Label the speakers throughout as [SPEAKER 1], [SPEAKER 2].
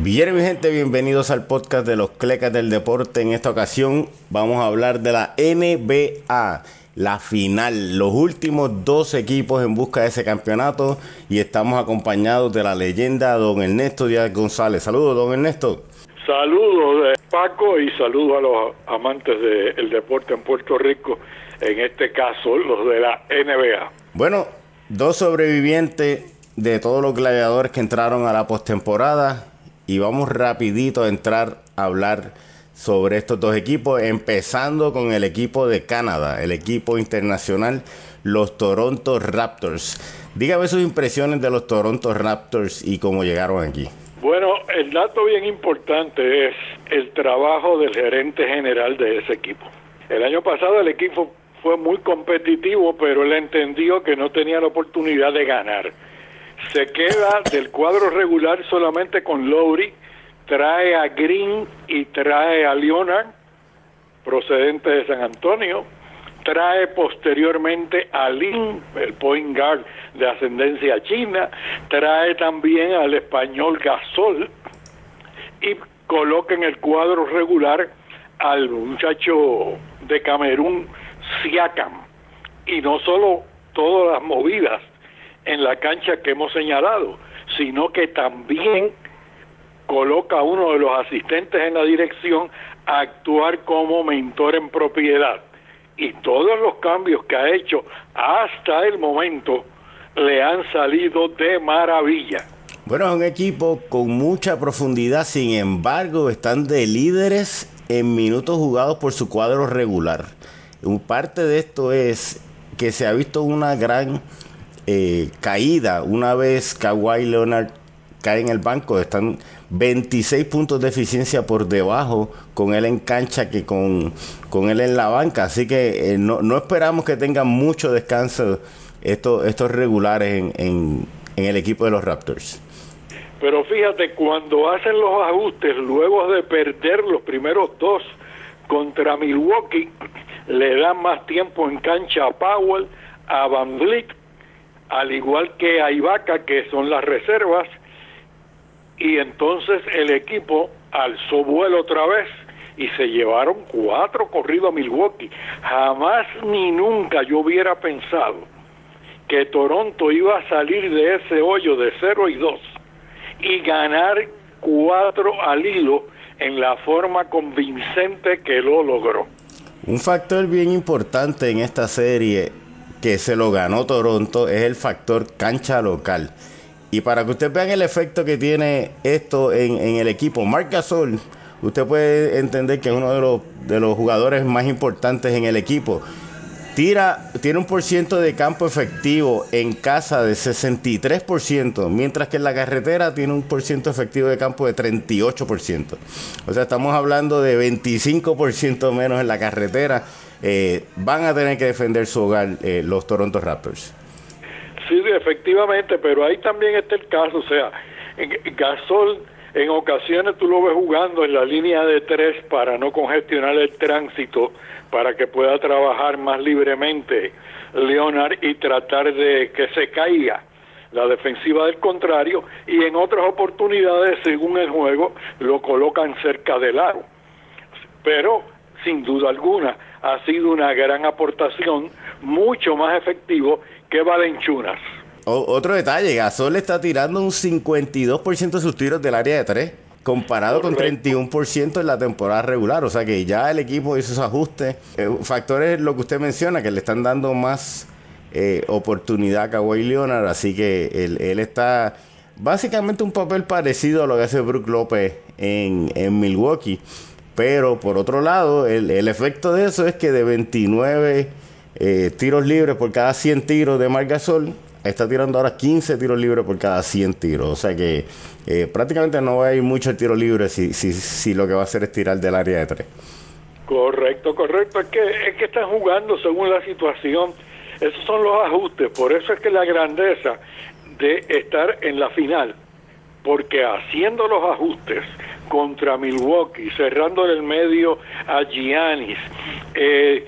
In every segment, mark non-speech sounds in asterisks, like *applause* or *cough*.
[SPEAKER 1] Bien, mi gente, bienvenidos al podcast de los Clecas del Deporte. En esta ocasión vamos a hablar de la NBA, la final, los últimos dos equipos en busca de ese campeonato y estamos acompañados de la leyenda don Ernesto Díaz González. Saludos, don Ernesto.
[SPEAKER 2] Saludos, de Paco, y saludos a los amantes del deporte en Puerto Rico, en este caso los de la NBA.
[SPEAKER 1] Bueno, dos sobrevivientes de todos los gladiadores que entraron a la postemporada y vamos rapidito a entrar a hablar sobre estos dos equipos, empezando con el equipo de Canadá, el equipo internacional, los Toronto Raptors. Dígame sus impresiones de los Toronto Raptors y cómo llegaron aquí.
[SPEAKER 2] Bueno, el dato bien importante es el trabajo del gerente general de ese equipo. El año pasado el equipo fue muy competitivo, pero él entendió que no tenía la oportunidad de ganar se queda del cuadro regular solamente con Lowry, trae a Green y trae a Leonard, procedente de San Antonio, trae posteriormente a Lin, el point guard de ascendencia china, trae también al español Gasol y coloca en el cuadro regular al muchacho de Camerún, Siakam. Y no solo todas las movidas en la cancha que hemos señalado, sino que también coloca a uno de los asistentes en la dirección a actuar como mentor en propiedad. Y todos los cambios que ha hecho hasta el momento le han salido de maravilla.
[SPEAKER 1] Bueno, es un equipo con mucha profundidad, sin embargo, están de líderes en minutos jugados por su cuadro regular. Parte de esto es que se ha visto una gran eh, caída una vez Kawhi Leonard cae en el banco. Están 26 puntos de eficiencia por debajo con él en cancha que con, con él en la banca. Así que eh, no, no, esperamos que tengan mucho descanso estos, estos regulares en, en, el equipo de los Raptors.
[SPEAKER 2] Pero fíjate, cuando hacen los ajustes, luego de perder los primeros dos contra Milwaukee, le dan más tiempo en cancha a Powell, a Van Vliet al igual que a que son las reservas, y entonces el equipo alzó vuelo otra vez y se llevaron cuatro corridos a Milwaukee. Jamás ni nunca yo hubiera pensado que Toronto iba a salir de ese hoyo de 0 y 2 y ganar cuatro al hilo en la forma convincente que lo logró.
[SPEAKER 1] Un factor bien importante en esta serie que se lo ganó Toronto es el factor cancha local. Y para que ustedes vean el efecto que tiene esto en, el equipo, Marc Gasol, usted puede entender que es uno de los, de los jugadores más importantes en el equipo. Tira, tiene un por ciento de campo efectivo en casa de 63%, mientras que en la carretera tiene un por ciento efectivo de campo de 38%. O sea, estamos hablando de 25% menos en la carretera eh, van a tener que defender su hogar eh, los Toronto Raptors.
[SPEAKER 2] Sí, efectivamente, pero ahí también está el caso, o sea, Gasol en ocasiones tú lo ves jugando en la línea de tres para no congestionar el tránsito, para que pueda trabajar más libremente Leonard y tratar de que se caiga la defensiva del contrario y en otras oportunidades, según el juego, lo colocan cerca del aro. Pero, sin duda alguna, ha sido una gran aportación, mucho más efectivo que Valenchunas.
[SPEAKER 1] otro detalle, Gasol está tirando un 52% de sus tiros del área de 3, comparado con 31% en la temporada regular. O sea que ya el equipo hizo sus ajustes. Eh, factores, lo que usted menciona, que le están dando más eh, oportunidad a Kawhi Leonard. Así que él, él, está básicamente un papel parecido a lo que hace Brook López en, en Milwaukee. Pero por otro lado, el, efecto de eso es que de 29 eh, tiros libres por cada 100 tiros de Margasol, está tirando ahora 15 tiros libres por cada 100 tiros. O sea que eh, prácticamente no hay mucho tiro libre si, si, si lo que va a hacer es tirar del área de 3.
[SPEAKER 2] Correcto, correcto. Es que, es que están jugando según la situación. Esos son los ajustes. Por eso es que la grandeza de estar en la final, porque haciendo los ajustes, contra Milwaukee, cerrando en el medio a Giannis, eh,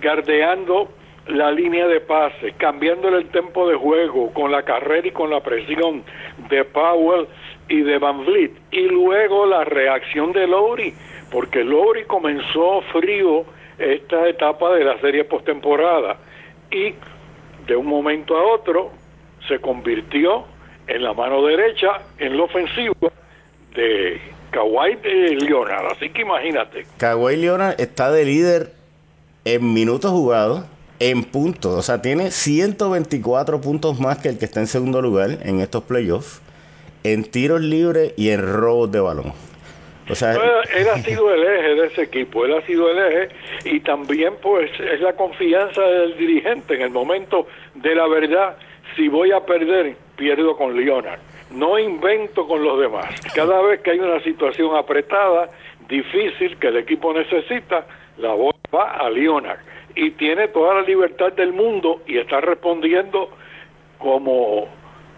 [SPEAKER 2] gardeando la línea de pase, cambiándole el tempo de juego con la carrera y con la presión de Powell y de Van Vliet y luego la reacción de Lowry porque Lowry comenzó frío esta etapa de la serie postemporada y de un momento a otro se convirtió en la mano derecha en lo ofensivo de Kawhi Leonard. Así que imagínate.
[SPEAKER 1] Kawhi Leonard está de líder en minutos jugados, en puntos. O sea, tiene 124 puntos más que el que está en segundo lugar en estos playoffs, en tiros libres y en robos de balón.
[SPEAKER 2] O sea, él ha *laughs* sido el eje de ese equipo, él ha sido el eje y también pues es la confianza del dirigente en el momento de la verdad. Si voy a perder, pierdo con Leonard. No invento con los demás. Cada vez que hay una situación apretada, difícil, que el equipo necesita, la bola va a Leonard. Y tiene toda la libertad del mundo y está respondiendo como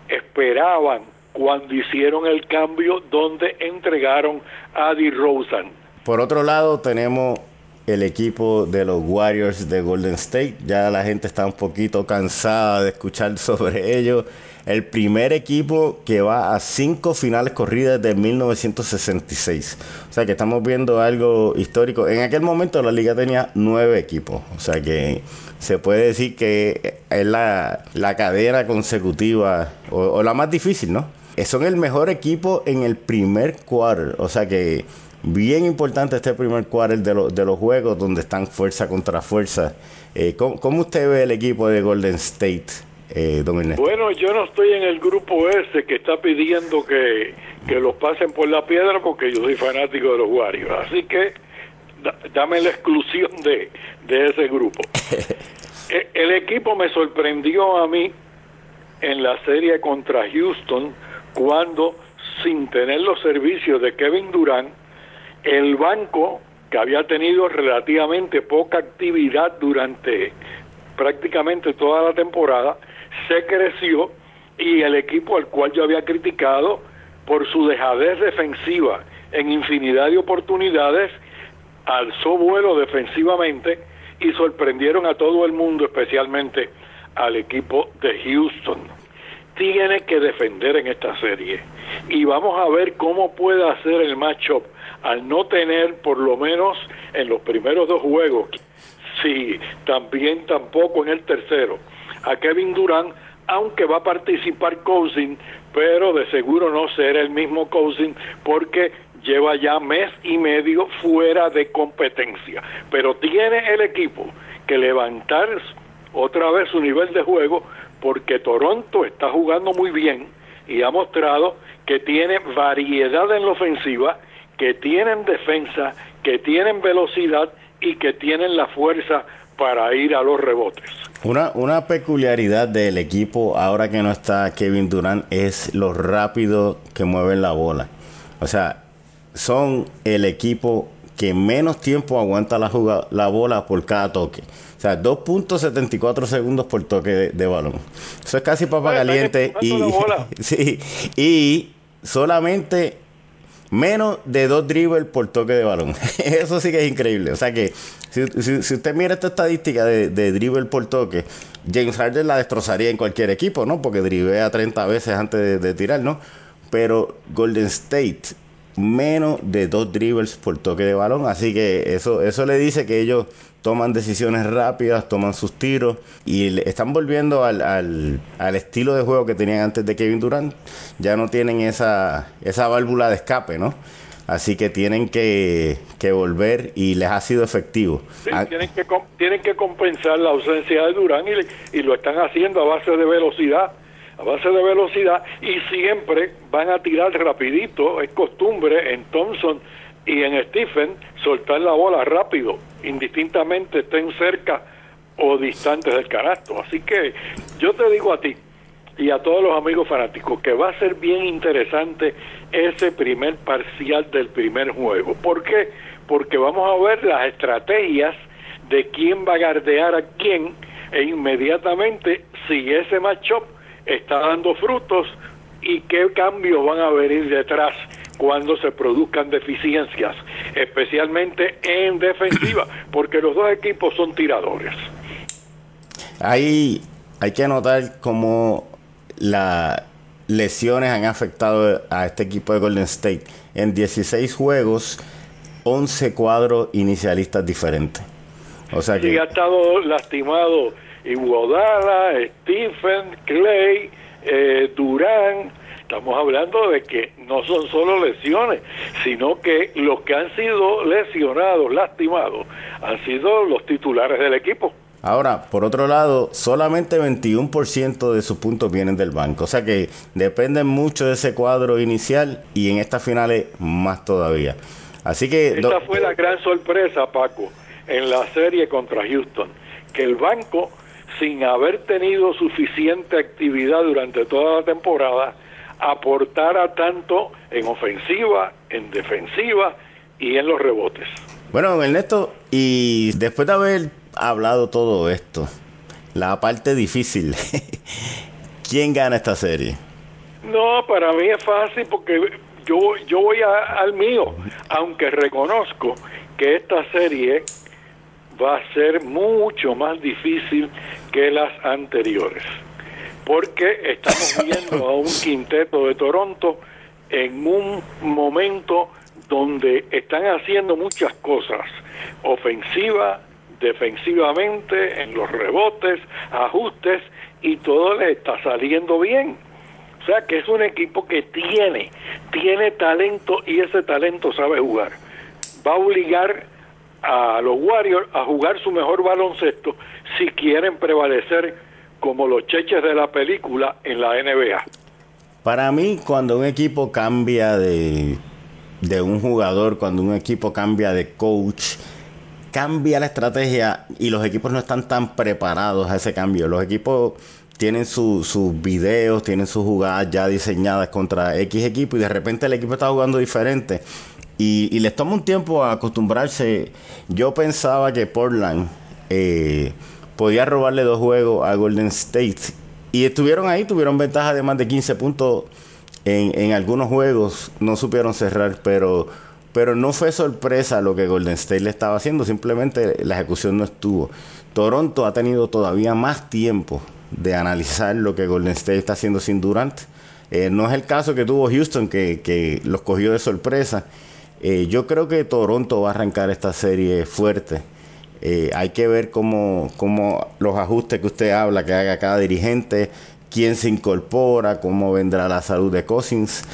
[SPEAKER 2] esperaban cuando hicieron el cambio donde entregaron a DeRozan.
[SPEAKER 1] Por otro lado, tenemos el equipo de los Warriors de Golden State. Ya la gente está un poquito cansada de escuchar *laughs* sobre ellos. El primer equipo que va a cinco finales corridas de 1966. O sea que estamos viendo algo histórico. En aquel momento la liga tenía nueve equipos. O sea que se puede decir que es la, cadena consecutiva o la más difícil, ¿no? son el mejor equipo en el primer quarter. O sea que bien importante este primer quarter de, de los juegos donde están fuerza contra fuerza. Eh, ¿cómo, usted ve el equipo de Golden State,
[SPEAKER 2] eh, Bueno, yo no estoy en el grupo ese que está pidiendo que, que los pasen por la piedra porque yo soy fanático de los Warriors. Así que dame la exclusión de, de ese grupo. *laughs* E, el equipo me sorprendió a mí en la serie contra Houston cuando sin tener los servicios de Kevin Durant, el banco que había tenido relativamente poca actividad durante prácticamente toda la temporada, se creció y el equipo al cual yo había criticado por su dejadez defensiva en infinidad de oportunidades, alzó vuelo defensivamente y sorprendieron a todo el mundo, especialmente al equipo de Houston tiene que defender en esta serie. Y vamos a ver cómo puede hacer el matchup al no tener, por lo menos en los primeros dos juegos, si también tampoco en el tercero, a Kevin Durant, aunque va a participar Cousin, pero de seguro no será el mismo Cousin porque lleva ya mes y medio fuera de competencia. Pero tiene el equipo que levantar otra vez su nivel de juego porque Toronto está jugando muy bien y ha mostrado que tiene variedad en la ofensiva, que tienen defensa, que tienen velocidad y que tienen la fuerza para ir a los rebotes.
[SPEAKER 1] Una, una peculiaridad del equipo ahora que no está Kevin Durant es lo rápido que mueven la bola. O sea, son el equipo que menos tiempo aguanta la, la bola por cada toque. O sea, 2.74 segundos por toque de, balón. Eso es casi papa caliente. Y, *laughs* sí, y solamente menos de dos dribbles por toque de balón. *laughs* Eso sí que es increíble. O sea que si, usted mira esta estadística de, de, dribble por toque, James Harden la destrozaría en cualquier equipo, ¿no? Porque dribea 30 veces antes de, de tirar, ¿no? Pero Golden State menos de dos dribbles por toque de balón. Así que eso, eso le dice que ellos toman decisiones rápidas, toman sus tiros y están volviendo al, al, estilo de juego que tenían antes de Kevin Durant. Ya no tienen esa, esa válvula de escape, ¿no? Así que tienen que, que volver y les ha sido efectivo.
[SPEAKER 2] Ah, tienen, que, tienen que compensar la ausencia de Durán y, y lo están haciendo a base de velocidad a base de velocidad y siempre van a tirar rapidito, es costumbre en Thompson y en Stephen soltar la bola rápido, indistintamente estén cerca o distantes del canasto. Así que yo te digo a ti y a todos los amigos fanáticos que va a ser bien interesante ese primer parcial del primer juego. ¿Por qué? Porque vamos a ver las estrategias de quién va a gardear a quién e inmediatamente si ese matchup está dando frutos y qué cambios van a venir detrás cuando se produzcan deficiencias, especialmente en defensiva, *clears throat* porque los dos equipos son tiradores.
[SPEAKER 1] Ahí hay que notar cómo la, lesiones han afectado a este equipo de Golden State. En 16 juegos, 11 cuadros inicialistas diferentes.
[SPEAKER 2] O sea que... Sí, ha estado lastimado Iguodala, Stephen, Clay, eh, Durán. Estamos hablando de que no son solo lesiones, sino que los que han sido lesionados, lastimados, han sido los titulares del equipo.
[SPEAKER 1] Ahora, por otro lado, solamente 21% de sus puntos vienen del banco. O sea que dependen mucho de ese cuadro inicial y en estas finales más todavía. Así que...
[SPEAKER 2] Esta fue la gran sorpresa, Paco, en la serie contra Houston, que el banco, sin haber tenido suficiente actividad durante toda la temporada, aportara tanto en ofensiva, en defensiva y en los rebotes.
[SPEAKER 1] Bueno, Ernesto, y después de haber hablado todo esto, la parte difícil, *laughs* ¿quién gana esta serie?
[SPEAKER 2] No, para mí es fácil porque yo, yo voy al mío, aunque reconozco que esta serie va a ser mucho más difícil que las anteriores, porque estamos *laughs* viendo a un quinteto de Toronto en un momento donde están haciendo muchas cosas, ofensiva, defensivamente, en los rebotes, ajustes, y todo le está saliendo bien. O sea que es un equipo que tiene, tiene talento y ese talento sabe jugar. Va a obligar a los Warriors a jugar su mejor baloncesto si quieren prevalecer como los cheches de la película en la NBA.
[SPEAKER 1] Para mí, cuando un equipo cambia de, de un jugador, cuando un equipo cambia de coach, cambia la estrategia y los equipos no están tan preparados a ese cambio. Los equipos tienen sus videos, tienen sus jugadas ya diseñadas contra X equipo y de repente el equipo está jugando diferente. Y, les toma un tiempo acostumbrarse. Yo pensaba que Portland eh, podía robarle dos juegos a Golden State. Y estuvieron ahí, tuvieron ventaja de más de 15 puntos en, en algunos juegos. No supieron cerrar, pero pero no fue sorpresa lo que Golden State le estaba haciendo, simplemente la ejecución no estuvo. Toronto ha tenido todavía más tiempo de analizar lo que Golden State está haciendo sin Durant. Eh, no es el caso que tuvo Houston, que, los cogió de sorpresa. Eh, yo creo que Toronto va a arrancar esta serie fuerte. Eh, hay que ver cómo, cómo los ajustes que usted habla, que haga cada dirigente, quién se incorpora, cómo vendrá la salud de Cousins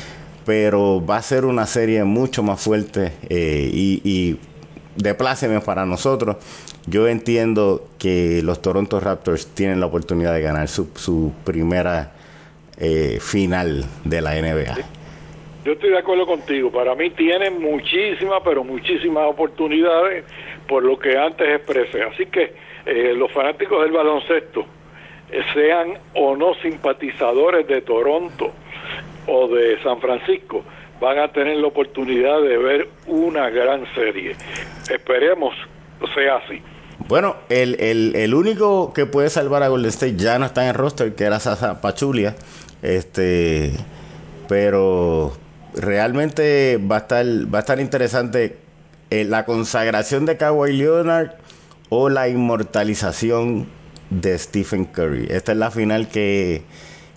[SPEAKER 1] pero va a ser una serie mucho más fuerte eh, y, y de para nosotros. Yo entiendo que los Toronto Raptors tienen la oportunidad de ganar su, primera final de la NBA.
[SPEAKER 2] Yo estoy de acuerdo contigo. Para mí tienen muchísimas, pero muchísimas oportunidades por lo que antes expresé. Así que eh, los fanáticos del baloncesto, sean o no simpatizadores de Toronto, o de San Francisco van a tener la oportunidad de ver una gran serie. Esperemos sea así.
[SPEAKER 1] Bueno, el, el, el, único que puede salvar a Golden State ya no está en el roster, que era Sasa Pachulia. Este, pero realmente va a estar, va a estar interesante eh, la consagración de Kawhi Leonard o la inmortalización de Stephen Curry. Esta es la final que,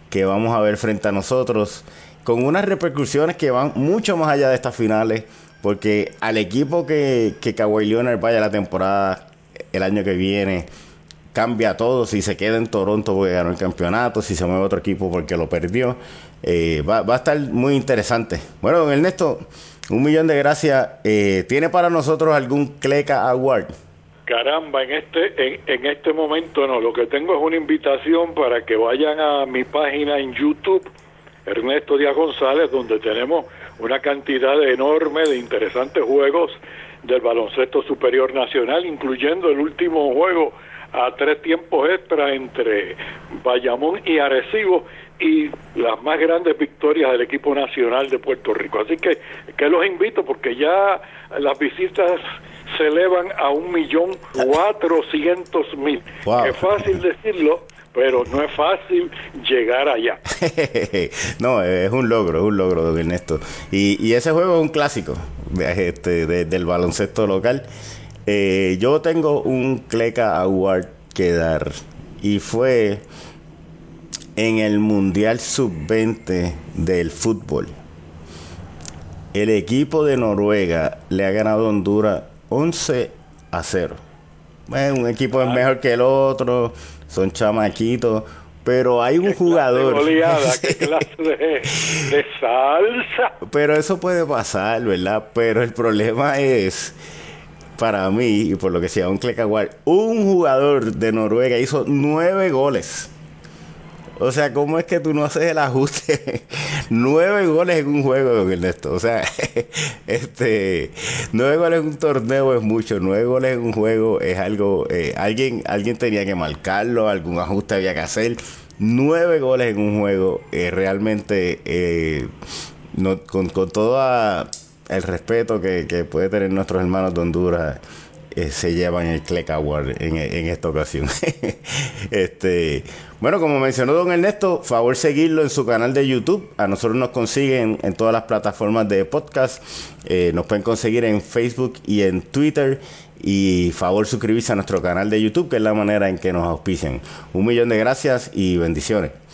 [SPEAKER 1] que vamos a ver frente a nosotros, con unas repercusiones que van mucho más allá de estas finales, porque al equipo que, que Kawhi Leonard vaya la temporada el año que viene, cambia todo, si se queda en Toronto porque ganó el campeonato, si se mueve a otro equipo porque lo perdió, eh, va, a estar muy interesante. Bueno, don Ernesto, un millón de gracias. Eh, ¿Tiene para nosotros algún Cleca Award?
[SPEAKER 2] Caramba, en este, en, este momento no, lo que tengo es una invitación para que vayan a mi página en YouTube, Ernesto Díaz González, donde tenemos una cantidad enorme de interesantes juegos del baloncesto superior nacional, incluyendo el último juego a tres tiempos extra entre Bayamón y Arecibo y las más grandes victorias del equipo nacional de Puerto Rico. Así que, que los invito porque ya las visitas se elevan a un millón cuatrocientos mil. Es fácil decirlo, pero no es fácil llegar allá. *laughs*
[SPEAKER 1] no, es un logro, es un logro, don Ernesto. Y, y ese juego es un clásico este, del baloncesto local. Eh, yo tengo un Cleca Award que dar y fue en el Mundial Sub-20 del fútbol, el equipo de Noruega le ha ganado a Honduras 11 a 0. Bueno, un equipo es mejor que el otro, son chamaquitos, pero hay un jugador.
[SPEAKER 2] ¿Qué clase *laughs* de, salsa?
[SPEAKER 1] Pero eso puede pasar, ¿verdad? Pero el problema es, para mí, y por lo que sea un Klekaguar, un jugador de Noruega hizo nueve goles. O sea, ¿cómo es que tú no haces el ajuste? *laughs* nueve goles en un juego, Ernesto. O sea, *laughs* este, nueve goles en un torneo es mucho. Nueve goles en un juego es algo. Eh, alguien, alguien tenía que marcarlo, algún ajuste había que hacer. Nueve goles en un juego, eh, realmente, eh, con, todo el respeto que, que puede tener nuestros hermanos de Honduras eh, se llevan el Cleck Award en, esta ocasión. *laughs* este, bueno, como mencionó don Ernesto, favor seguirlo en su canal de YouTube. A nosotros nos consiguen en todas las plataformas de podcast. Eh, nos pueden conseguir en Facebook y en Twitter. Y favor suscribirse a nuestro canal de YouTube, que es la manera en que nos auspician. Un millón de gracias y bendiciones.